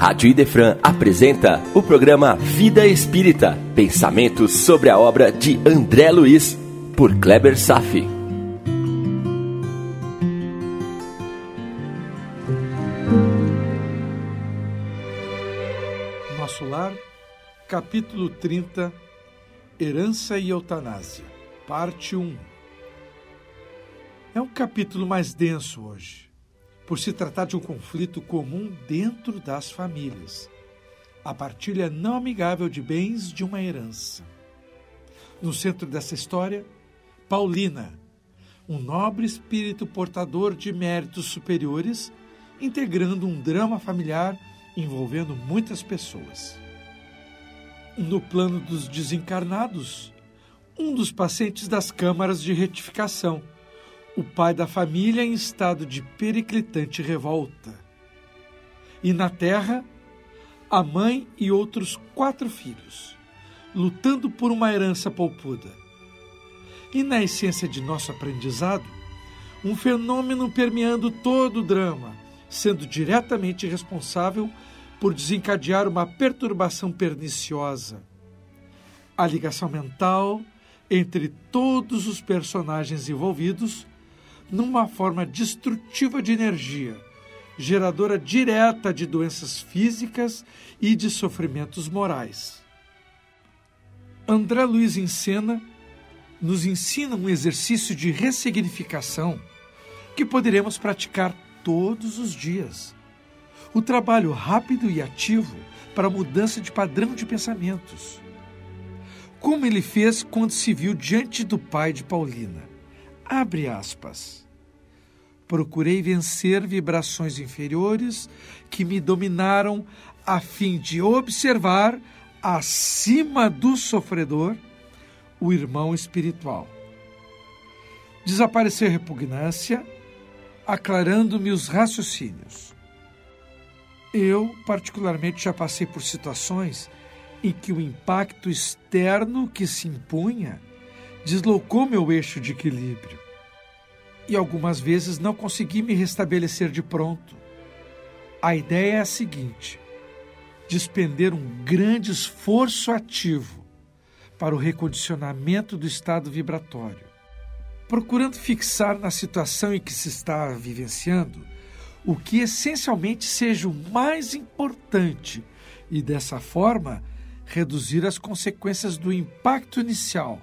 Rádio Idefran apresenta o programa Vida Espírita, pensamentos sobre a obra de André Luiz, por Kleber Safi. Nosso Lar, capítulo 30, Herança e Eutanásia, parte 1. É um capítulo mais denso hoje por se tratar de um conflito comum dentro das famílias. A partilha não amigável de bens de uma herança. No centro dessa história, Paulina, um nobre espírito portador de méritos superiores, integrando um drama familiar envolvendo muitas pessoas. No plano dos desencarnados, um dos pacientes das câmaras de retificação o pai da família em estado de periclitante revolta. E na terra, a mãe e outros quatro filhos, lutando por uma herança poupuda. E na essência de nosso aprendizado, um fenômeno permeando todo o drama, sendo diretamente responsável por desencadear uma perturbação perniciosa. A ligação mental entre todos os personagens envolvidos numa forma destrutiva de energia, geradora direta de doenças físicas e de sofrimentos morais. André Luiz Encena nos ensina um exercício de ressignificação que poderemos praticar todos os dias. O trabalho rápido e ativo para a mudança de padrão de pensamentos. Como ele fez quando se viu diante do pai de Paulina. Abre aspas. Procurei vencer vibrações inferiores que me dominaram a fim de observar acima do sofredor o irmão espiritual. Desaparecer repugnância, aclarando-me os raciocínios. Eu, particularmente, já passei por situações em que o impacto externo que se impunha deslocou meu eixo de equilíbrio. E algumas vezes não consegui me restabelecer de pronto. A ideia é a seguinte: despender um grande esforço ativo para o recondicionamento do estado vibratório, procurando fixar na situação em que se está vivenciando o que essencialmente seja o mais importante e, dessa forma, reduzir as consequências do impacto inicial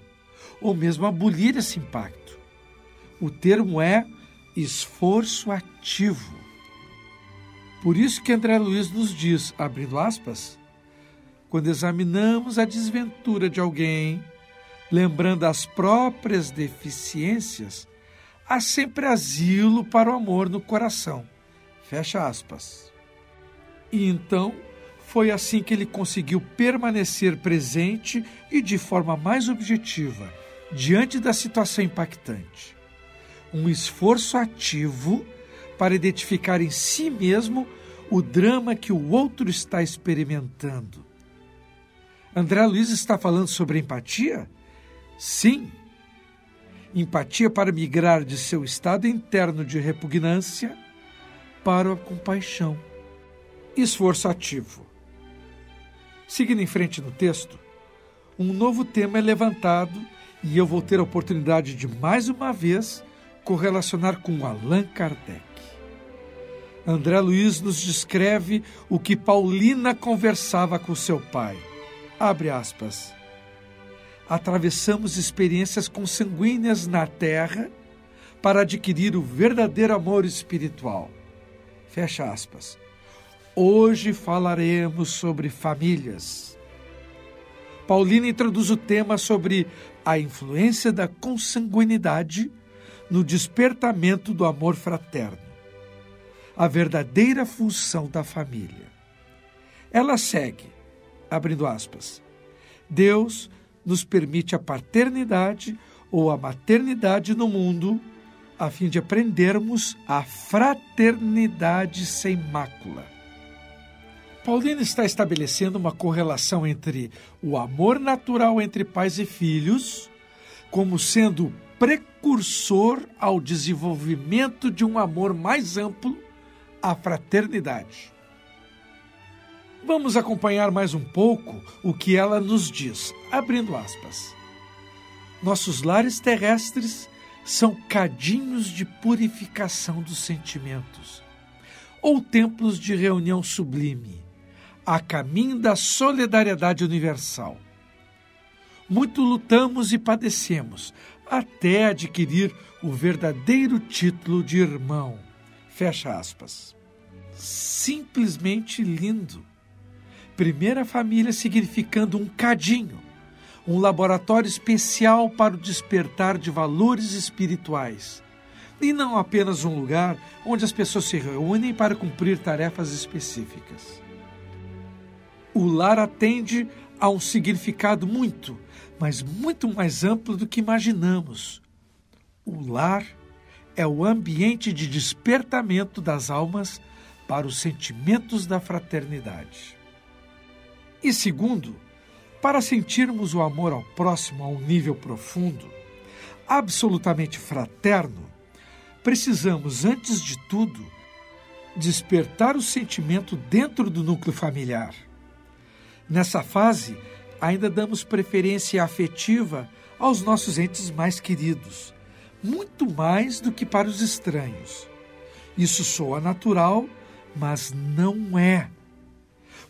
ou mesmo abolir esse impacto. O termo é esforço ativo. Por isso que André Luiz nos diz, abrindo aspas, quando examinamos a desventura de alguém, lembrando as próprias deficiências, há sempre asilo para o amor no coração. Fecha aspas. E então foi assim que ele conseguiu permanecer presente e de forma mais objetiva diante da situação impactante. Um esforço ativo para identificar em si mesmo o drama que o outro está experimentando. André Luiz está falando sobre empatia? Sim. Empatia para migrar de seu estado interno de repugnância para a compaixão. Esforço ativo. Seguindo em frente no texto, um novo tema é levantado e eu vou ter a oportunidade de mais uma vez correlacionar com Allan Kardec. André Luiz nos descreve o que Paulina conversava com seu pai. Abre aspas. Atravessamos experiências consanguíneas na terra para adquirir o verdadeiro amor espiritual. Fecha aspas. Hoje falaremos sobre famílias. Paulina introduz o tema sobre a influência da consanguinidade no despertamento do amor fraterno, a verdadeira função da família. Ela segue, abrindo aspas, Deus nos permite a paternidade ou a maternidade no mundo a fim de aprendermos a fraternidade sem mácula Paulino está estabelecendo uma correlação entre o amor natural entre pais e filhos, como sendo precursor ao desenvolvimento de um amor mais amplo, a fraternidade. Vamos acompanhar mais um pouco o que ela nos diz, abrindo aspas. Nossos lares terrestres são cadinhos de purificação dos sentimentos, ou templos de reunião sublime, a caminho da solidariedade universal. Muito lutamos e padecemos até adquirir o verdadeiro título de irmão. Fecha aspas. Simplesmente lindo. Primeira família significando um cadinho, um laboratório especial para o despertar de valores espirituais. E não apenas um lugar onde as pessoas se reúnem para cumprir tarefas específicas. O lar atende a um significado muito, mas muito mais amplo do que imaginamos. O lar é o ambiente de despertamento das almas para os sentimentos da fraternidade. E segundo, para sentirmos o amor ao próximo a um nível profundo, absolutamente fraterno, precisamos, antes de tudo, despertar o sentimento dentro do núcleo familiar. Nessa fase, ainda damos preferência afetiva aos nossos entes mais queridos, muito mais do que para os estranhos. Isso soa natural, mas não é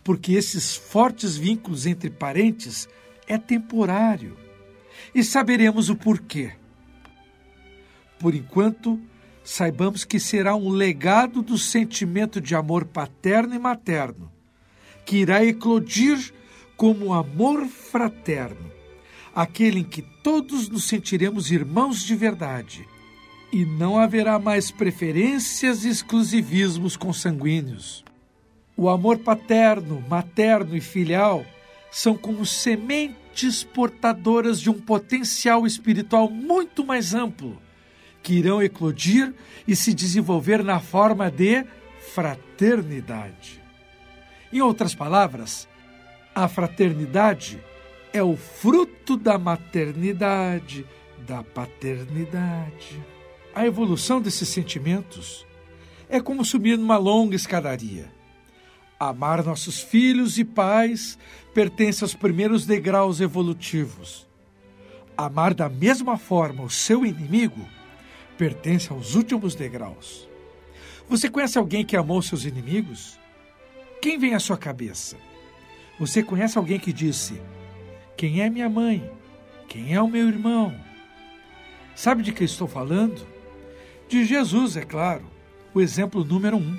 porque esses fortes vínculos entre parentes é temporário. E saberemos o porquê. Por enquanto, saibamos que será um legado do sentimento de amor paterno e materno, que irá eclodir como amor fraterno, aquele em que todos nos sentiremos irmãos de verdade. E não haverá mais preferências e exclusivismos consanguíneos. O amor paterno, materno e filial são como sementes portadoras de um potencial espiritual muito mais amplo, que irão eclodir e se desenvolver na forma de fraternidade. Em outras palavras, a fraternidade é o fruto da maternidade, da paternidade. A evolução desses sentimentos é como subir numa longa escadaria Amar nossos filhos e pais pertence aos primeiros degraus evolutivos. Amar da mesma forma o seu inimigo pertence aos últimos degraus. Você conhece alguém que amou seus inimigos? Quem vem à sua cabeça? Você conhece alguém que disse: Quem é minha mãe? Quem é o meu irmão? Sabe de que estou falando? De Jesus, é claro, o exemplo número um.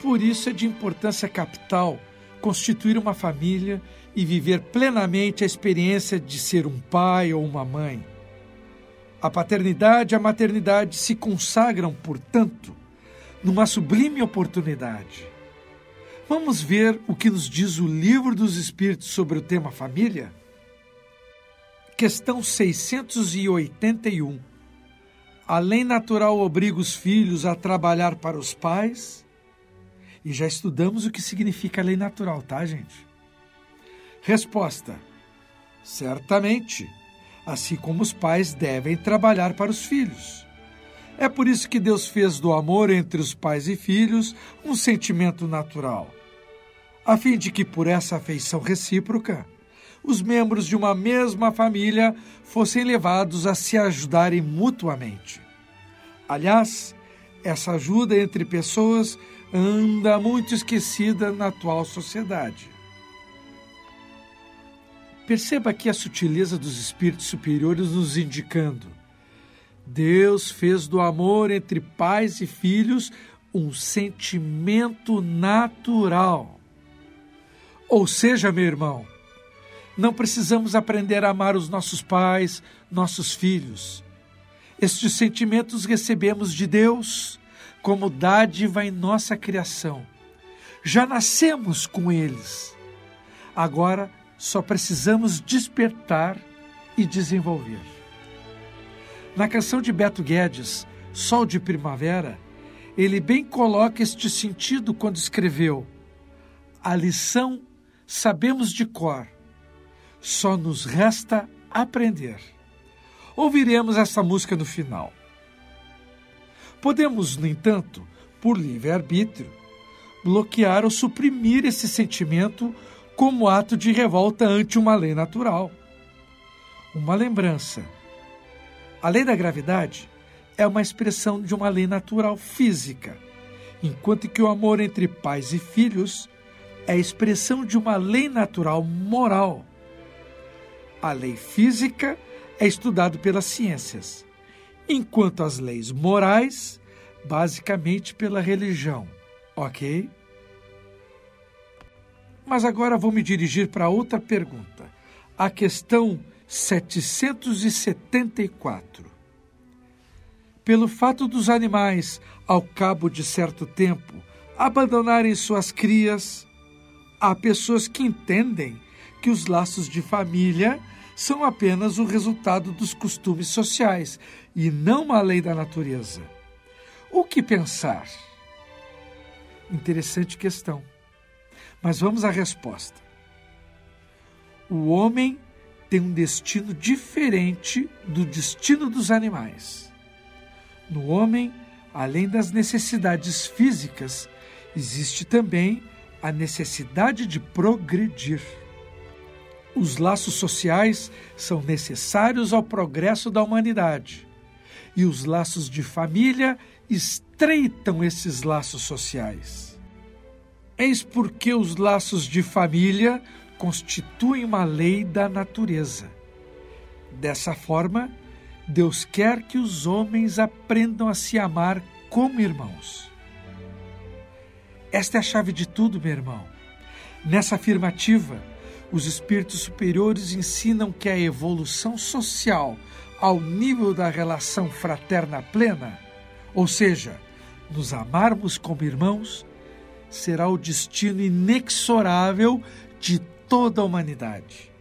Por isso é de importância capital constituir uma família e viver plenamente a experiência de ser um pai ou uma mãe. A paternidade e a maternidade se consagram, portanto, numa sublime oportunidade. Vamos ver o que nos diz o Livro dos Espíritos sobre o tema família? Questão 681. A lei natural obriga os filhos a trabalhar para os pais e já estudamos o que significa a lei natural, tá, gente? Resposta: Certamente, assim como os pais devem trabalhar para os filhos. É por isso que Deus fez do amor entre os pais e filhos um sentimento natural, a fim de que, por essa afeição recíproca, os membros de uma mesma família fossem levados a se ajudarem mutuamente. Aliás, essa ajuda entre pessoas anda muito esquecida na atual sociedade. Perceba aqui a sutileza dos espíritos superiores nos indicando: Deus fez do amor entre pais e filhos um sentimento natural. Ou seja, meu irmão, não precisamos aprender a amar os nossos pais, nossos filhos. Estes sentimentos recebemos de Deus como dádiva em nossa criação. Já nascemos com eles. Agora só precisamos despertar e desenvolver. Na canção de Beto Guedes, Sol de Primavera, ele bem coloca este sentido quando escreveu: A lição sabemos de cor, só nos resta aprender. Ouviremos essa música no final. Podemos, no entanto, por livre-arbítrio, bloquear ou suprimir esse sentimento como ato de revolta ante uma lei natural. Uma lembrança. A lei da gravidade é uma expressão de uma lei natural física, enquanto que o amor entre pais e filhos é a expressão de uma lei natural moral. A lei física é estudado pelas ciências, enquanto as leis morais, basicamente pela religião. Ok? Mas agora vou me dirigir para outra pergunta. A questão 774. Pelo fato dos animais, ao cabo de certo tempo, abandonarem suas crias, há pessoas que entendem que os laços de família são apenas o resultado dos costumes sociais e não uma lei da natureza. O que pensar? Interessante questão. Mas vamos à resposta. O homem tem um destino diferente do destino dos animais. No homem, além das necessidades físicas, existe também a necessidade de progredir. Os laços sociais são necessários ao progresso da humanidade. E os laços de família estreitam esses laços sociais. Eis porque os laços de família constituem uma lei da natureza. Dessa forma, Deus quer que os homens aprendam a se amar como irmãos. Esta é a chave de tudo, meu irmão. Nessa afirmativa, os espíritos superiores ensinam que a evolução social ao nível da relação fraterna plena, ou seja, nos amarmos como irmãos, será o destino inexorável de toda a humanidade.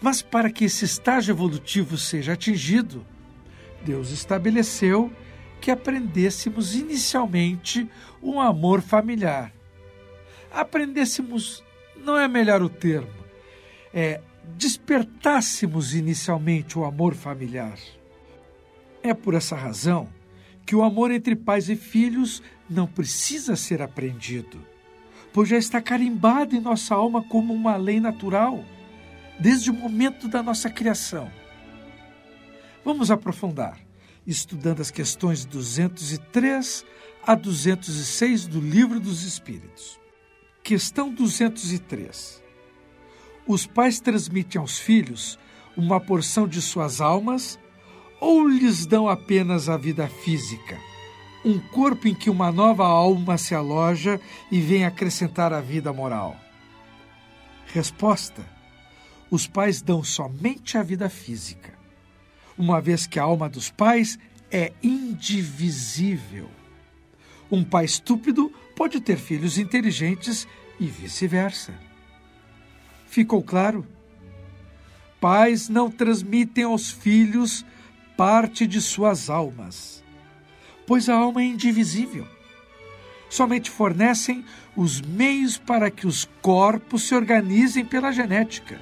Mas para que esse estágio evolutivo seja atingido, Deus estabeleceu que aprendêssemos inicialmente um amor familiar. Aprendêssemos não é melhor o termo, é despertássemos inicialmente o amor familiar. É por essa razão que o amor entre pais e filhos não precisa ser aprendido, pois já está carimbado em nossa alma como uma lei natural, desde o momento da nossa criação. Vamos aprofundar, estudando as questões 203 a 206 do Livro dos Espíritos. Questão 203. Os pais transmitem aos filhos uma porção de suas almas ou lhes dão apenas a vida física, um corpo em que uma nova alma se aloja e vem acrescentar a vida moral? Resposta: Os pais dão somente a vida física, uma vez que a alma dos pais é indivisível. Um pai estúpido pode ter filhos inteligentes e vice-versa. Ficou claro? Pais não transmitem aos filhos parte de suas almas, pois a alma é indivisível. Somente fornecem os meios para que os corpos se organizem pela genética.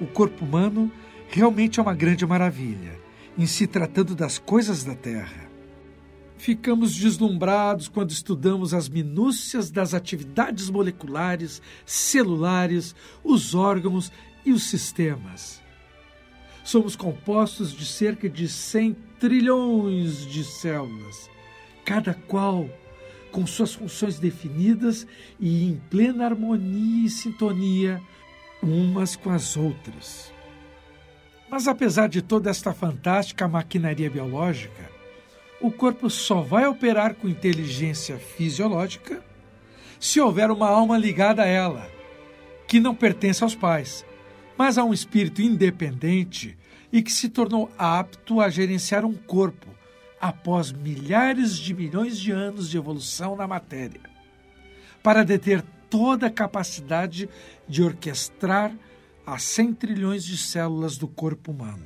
O corpo humano realmente é uma grande maravilha, em se tratando das coisas da terra ficamos deslumbrados quando estudamos as minúcias das atividades moleculares, celulares, os órgãos e os sistemas. Somos compostos de cerca de 100 trilhões de células, cada qual com suas funções definidas e em plena harmonia e sintonia umas com as outras. Mas apesar de toda esta fantástica maquinaria biológica, o corpo só vai operar com inteligência fisiológica se houver uma alma ligada a ela, que não pertence aos pais, mas a um espírito independente e que se tornou apto a gerenciar um corpo após milhares de milhões de anos de evolução na matéria, para deter toda a capacidade de orquestrar as 100 trilhões de células do corpo humano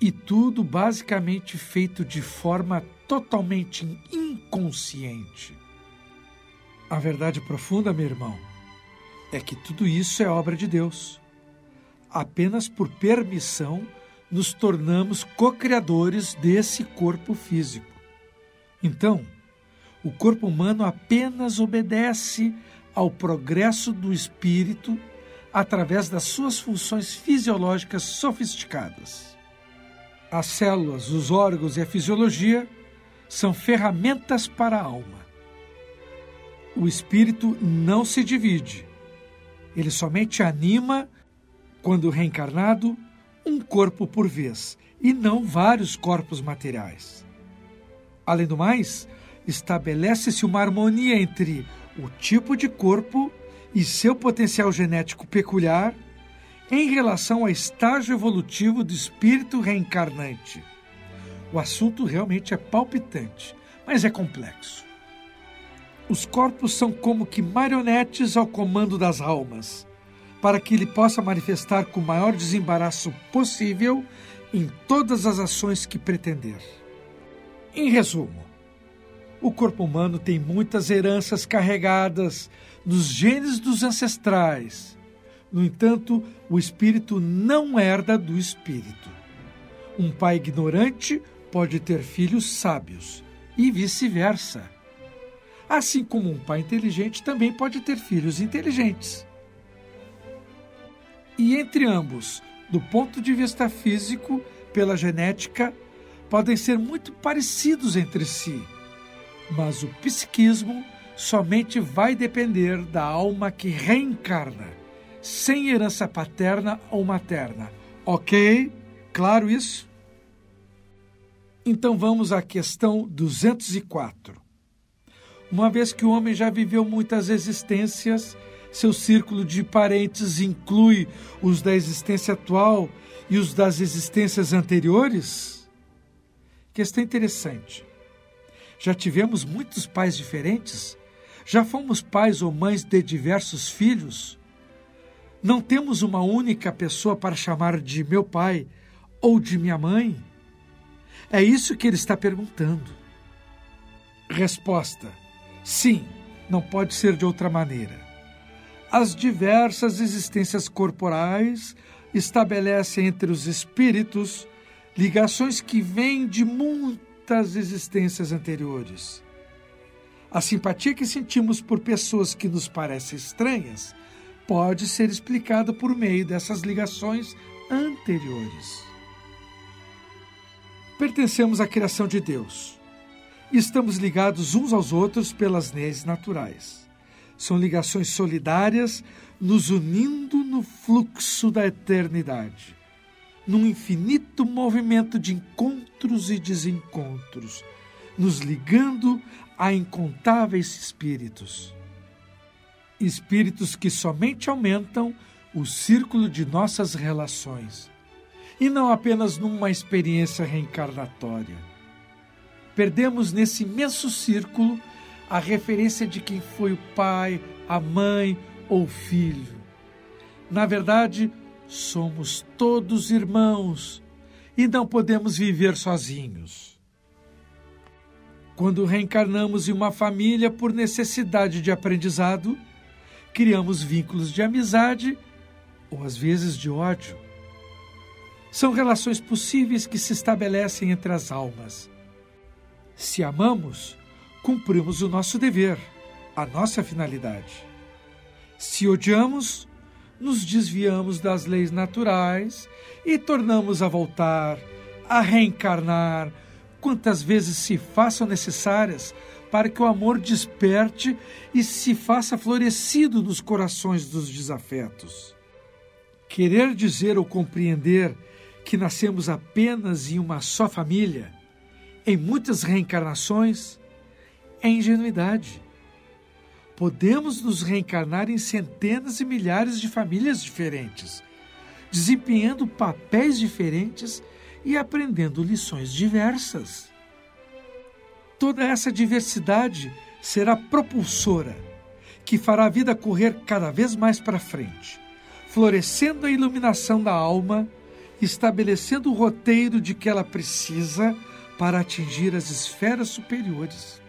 e tudo basicamente feito de forma totalmente inconsciente. A verdade profunda, meu irmão, é que tudo isso é obra de Deus. Apenas por permissão nos tornamos co-criadores desse corpo físico. Então, O corpo humano apenas obedece ao progresso do espírito através das suas funções fisiológicas sofisticadas. As células, os órgãos e a fisiologia são ferramentas para a alma. O espírito não se divide. Ele somente anima, quando reencarnado, um corpo por vez e não vários corpos materiais. Além do mais, estabelece-se uma harmonia entre o tipo de corpo e seu potencial genético peculiar em relação ao estágio evolutivo do espírito reencarnante. O assunto realmente é palpitante, mas é complexo. Os corpos são como que marionetes ao comando das almas, para que ele possa manifestar com o maior desembaraço possível em todas as ações que pretender. Em resumo, o corpo humano tem muitas heranças carregadas nos genes dos ancestrais. No entanto, o espírito não herda do espírito. Um pai ignorante pode ter filhos sábios e vice-versa. Assim como um pai inteligente também pode ter filhos inteligentes. E entre ambos, do ponto de vista físico, pela genética, podem ser muito parecidos entre si mas o psiquismo somente vai depender da alma que reencarna, sem herança paterna ou materna. Ok? Claro isso? Então vamos à questão 204. Uma vez que o homem já viveu muitas existências, seu círculo de parentes inclui os da existência atual e os das existências anteriores? Questão interessante. Já tivemos muitos pais diferentes? Já fomos pais ou mães de diversos filhos? Não temos uma única pessoa para chamar de meu pai ou de minha mãe? É isso que ele está perguntando. Resposta: Sim, não pode ser de outra maneira. As diversas existências corporais estabelecem entre os espíritos ligações que vêm de muito muitas existências anteriores. A simpatia que sentimos por pessoas que nos parecem estranhas pode ser explicada por meio dessas ligações anteriores. Pertencemos à criação de Deus. Estamos ligados uns aos outros pelas leis naturais. São ligações solidárias, nos unindo no fluxo da eternidade num infinito movimento de encontros e desencontros, nos ligando a incontáveis espíritos. Espíritos que somente aumentam o círculo de nossas relações, e não apenas numa experiência reencarnatória. Perdemos nesse imenso círculo a referência de quem foi o pai, a mãe ou o filho. Na verdade, Somos todos irmãos e não podemos viver sozinhos. Quando reencarnamos em uma família por necessidade de aprendizado, criamos vínculos de amizade ou às vezes de ódio. São relações possíveis que se estabelecem entre as almas. Se amamos, cumprimos o nosso dever, a nossa finalidade. Se odiamos, nos desviamos das leis naturais e tornamos a voltar, a reencarnar, quantas vezes se façam necessárias para que o amor desperte e se faça florescido nos corações dos desafetos. Querer dizer ou compreender que nascemos apenas em uma só família, em muitas reencarnações, é ingenuidade podemos nos reencarnar em centenas e milhares de famílias diferentes, desempenhando papéis diferentes e aprendendo lições diversas. Toda essa diversidade será propulsora, que fará a vida correr cada vez mais para frente, florescendo a iluminação da alma, estabelecendo o roteiro de que ela precisa para atingir as esferas superiores.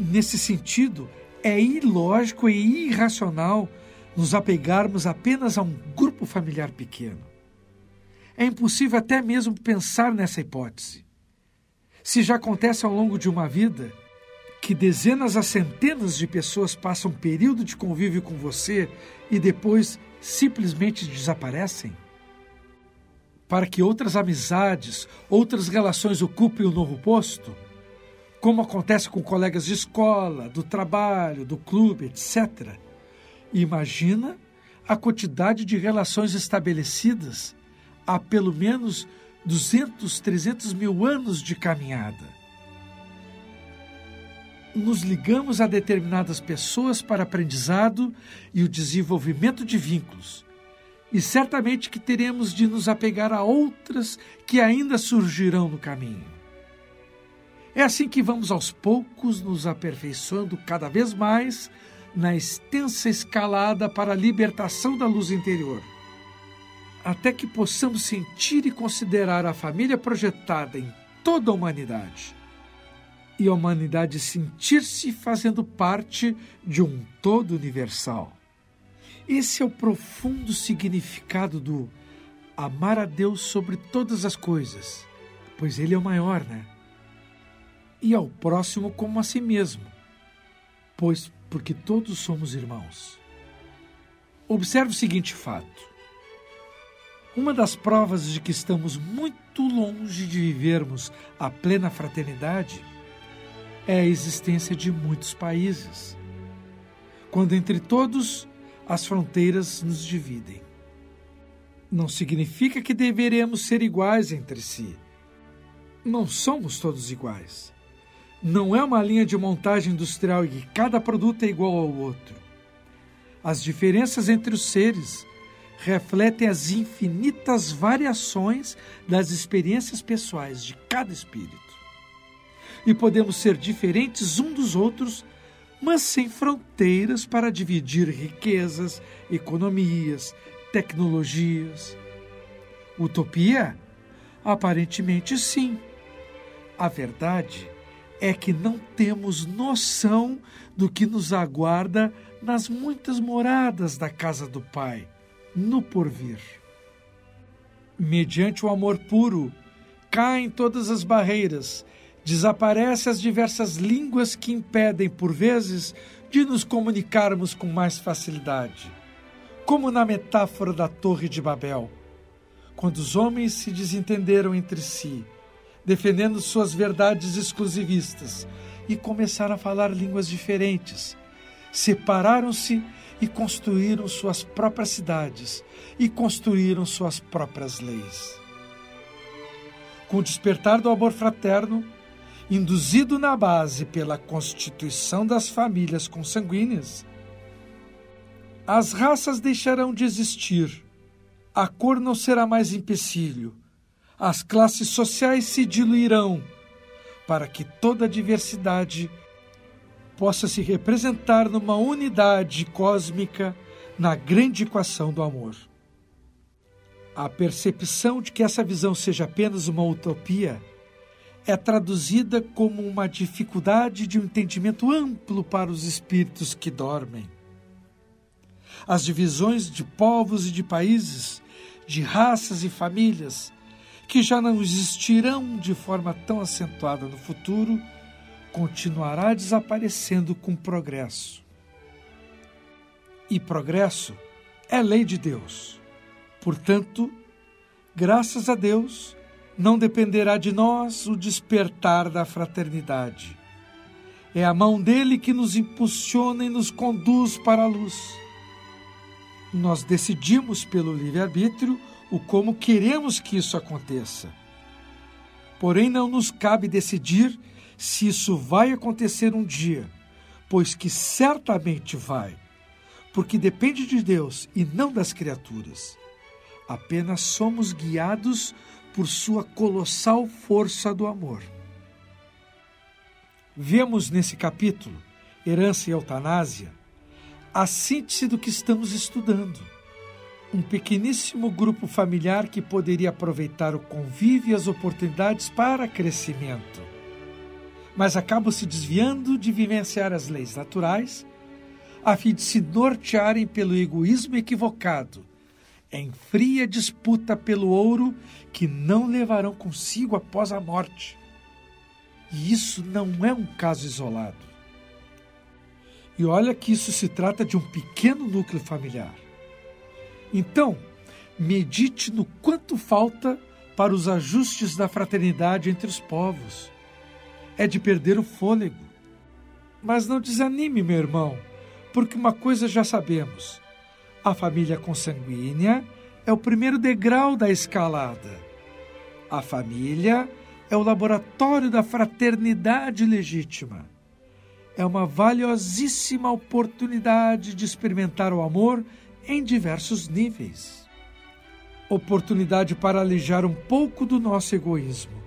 Nesse sentido, é ilógico e irracional nos apegarmos apenas a um grupo familiar pequeno. É impossível até mesmo pensar nessa hipótese. Se já acontece ao longo de uma vida, que dezenas a centenas de pessoas passam um período de convívio com você e depois simplesmente desaparecem? Para que outras amizades, outras relações ocupem o um novo posto? Como acontece com colegas de escola, do trabalho, do clube, etc. Imagina a quantidade de relações estabelecidas há pelo menos 200, 300 mil anos de caminhada nos ligamos a determinadas pessoas para aprendizado e o desenvolvimento de vínculos. E certamente que teremos de nos apegar a outras que ainda surgirão no caminho. É assim que vamos aos poucos nos aperfeiçoando cada vez mais na extensa escalada para a libertação da luz interior, até que possamos sentir e considerar a família projetada em toda a humanidade e a humanidade sentir-se fazendo parte de um todo universal. Esse é o profundo significado do amar a Deus sobre todas as coisas, pois Ele é o maior, né? E ao próximo como a si mesmo, pois porque todos somos irmãos. Observe o seguinte fato. Uma das provas de que estamos muito longe de vivermos a plena fraternidade é a existência de muitos países, quando entre todos as fronteiras nos dividem. Não significa que deveremos ser iguais entre si. Não somos todos iguais. Não é uma linha de montagem industrial em que cada produto é igual ao outro. As diferenças entre os seres refletem as infinitas variações das experiências pessoais de cada espírito e podemos ser diferentes um dos outros, mas sem fronteiras para dividir riquezas, economias, tecnologias. Utopia? Aparentemente sim. A verdade é que não temos noção do que nos aguarda nas muitas moradas da casa do Pai, no porvir. Mediante o amor puro, caem todas as barreiras Desaparecem as diversas línguas que impedem, por vezes, de nos comunicarmos com mais facilidade. Como na metáfora da Torre de Babel, quando os homens se desentenderam entre si, defendendo suas verdades exclusivistas e começaram a falar línguas diferentes, separaram-se e construíram suas próprias cidades e construíram suas próprias leis. Com o despertar do amor fraterno, induzido na base pela constituição das famílias consanguíneas, as raças deixarão de existir, a cor não será mais empecilho, as classes sociais se diluirão, para que toda a diversidade possa se representar numa unidade cósmica na grande equação do amor. A percepção de que essa visão seja apenas uma utopia é traduzida como uma dificuldade de um entendimento amplo para os espíritos que dormem. As divisões de povos e de países, de raças e famílias, que já não existirão de forma tão acentuada no futuro, continuará desaparecendo com progresso. E progresso é lei de Deus. Portanto, graças a Deus, não dependerá de nós o despertar da fraternidade. É a mão dele que nos impulsiona e nos conduz para a luz. Nós decidimos pelo livre-arbítrio o como queremos que isso aconteça. Porém, não nos cabe decidir se isso vai acontecer um dia, pois que certamente vai, porque depende de Deus e não das criaturas. Apenas somos guiados por sua colossal força do amor. Vemos nesse capítulo, Herança e Eutanásia, a síntese do que estamos estudando. Um pequeníssimo grupo familiar que poderia aproveitar o convívio e as oportunidades para crescimento. Mas acabam se desviando de vivenciar as leis naturais, a fim de se nortearem pelo egoísmo equivocado em fria disputa pelo ouro que não levarão consigo após a morte. E isso não é um caso isolado. E olha que isso se trata de um pequeno núcleo familiar. Então, medite no quanto falta para os ajustes da fraternidade entre os povos. É de perder o fôlego. Mas não desanime, meu irmão, porque uma coisa já sabemos: a família consanguínea é o primeiro degrau da escalada. A família é o laboratório da fraternidade legítima. É uma valiosíssima oportunidade de experimentar o amor em diversos níveis. Oportunidade para alijar um pouco do nosso egoísmo.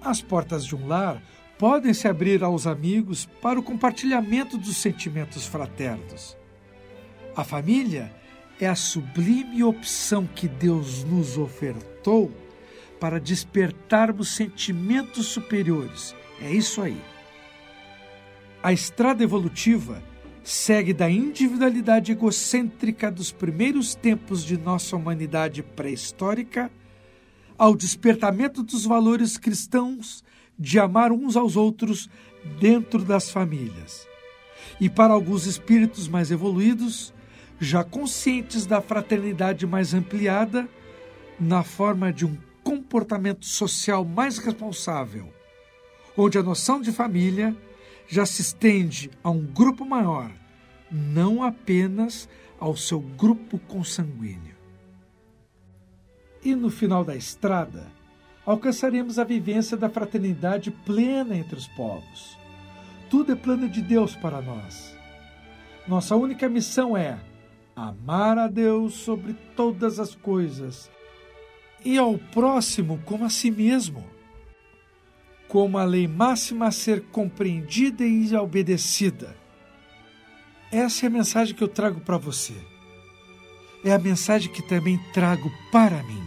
As portas de um lar podem se abrir aos amigos para o compartilhamento dos sentimentos fraternos. A família é a sublime opção que Deus nos ofertou para despertarmos sentimentos superiores. É isso aí. A estrada evolutiva segue da individualidade egocêntrica dos primeiros tempos de nossa humanidade pré-histórica ao despertamento dos valores cristãos de amar uns aos outros dentro das famílias. E para alguns espíritos mais evoluídos, já conscientes da fraternidade mais ampliada, na forma de um comportamento social mais responsável, onde a noção de família já se estende a um grupo maior, não apenas ao seu grupo consanguíneo. E no final da estrada, alcançaremos a vivência da fraternidade plena entre os povos. Tudo é plano de Deus para nós. Nossa única missão é amar a Deus sobre todas as coisas e ao próximo como a si mesmo como a lei máxima a ser compreendida e obedecida. Essa é a mensagem que eu trago para você. É a mensagem que também trago para mim.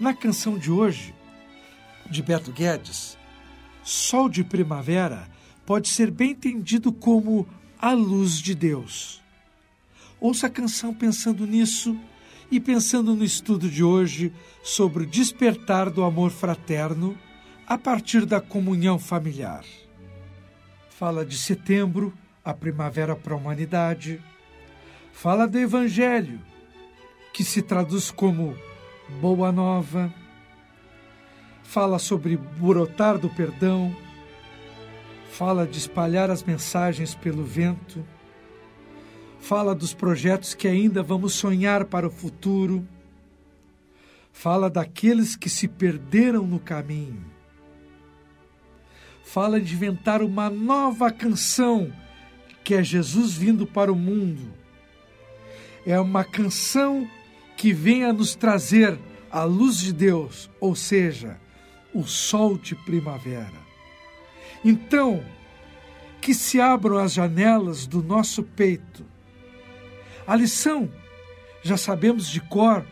Na canção de hoje, de Beto Guedes, Sol de Primavera pode ser bem entendido como a luz de Deus. Ouça a canção pensando nisso e pensando no estudo de hoje sobre o despertar do amor fraterno a partir da comunhão familiar. Fala de setembro, a primavera para a humanidade. Fala do Evangelho, que se traduz como Boa Nova. Fala sobre brotar do perdão. Fala de espalhar as mensagens pelo vento fala dos projetos que ainda vamos sonhar para o futuro, fala daqueles que se perderam no caminho, fala de inventar uma nova canção que é Jesus vindo para o mundo. É uma canção que vem a nos trazer a luz de Deus, ou seja, o sol de primavera. Então, que se abram as janelas do nosso peito a lição já sabemos de cor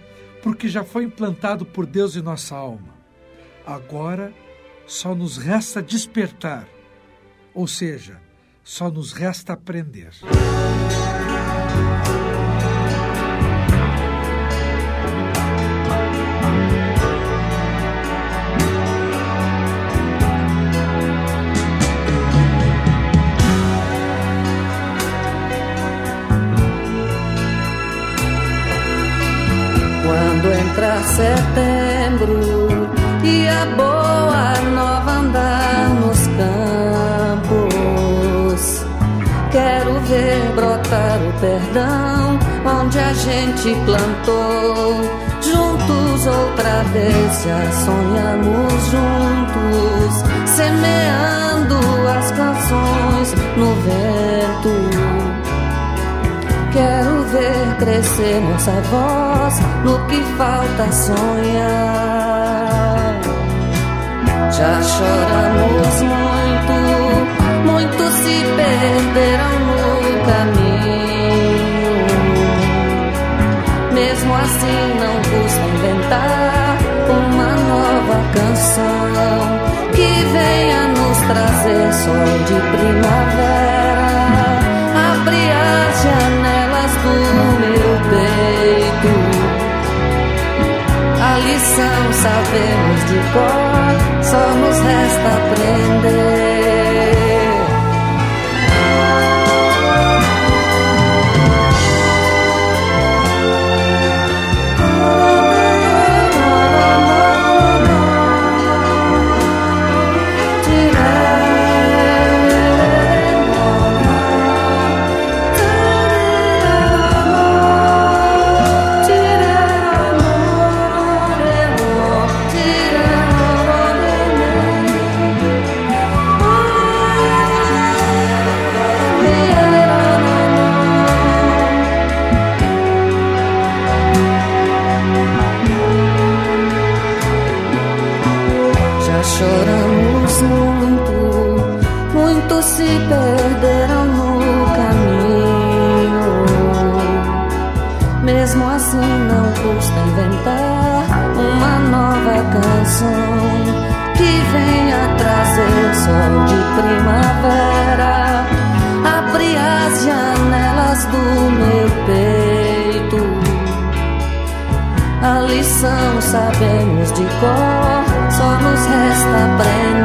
porque já foi implantado por Deus em nossa alma. Agora só nos resta despertar, ou seja, só nos resta aprender. Entra setembro e a boa nova andar nos campos. Quero ver brotar o perdão onde a gente plantou. Juntos outra vez já sonhamos juntos, semeando as canções no vento. Ver crescer nossa voz no que falta sonhar. Já choramos muito, muitos se perderam no caminho. Mesmo assim, não custa inventar uma nova canção que venha nos trazer sol de primavera. Abre as janelas sabemos de cor, só nos resta aprender. Mesmo assim, não custa inventar uma nova canção que venha trazer sol de primavera. Abrir as janelas do meu peito. A lição sabemos de cor, só nos resta aprender.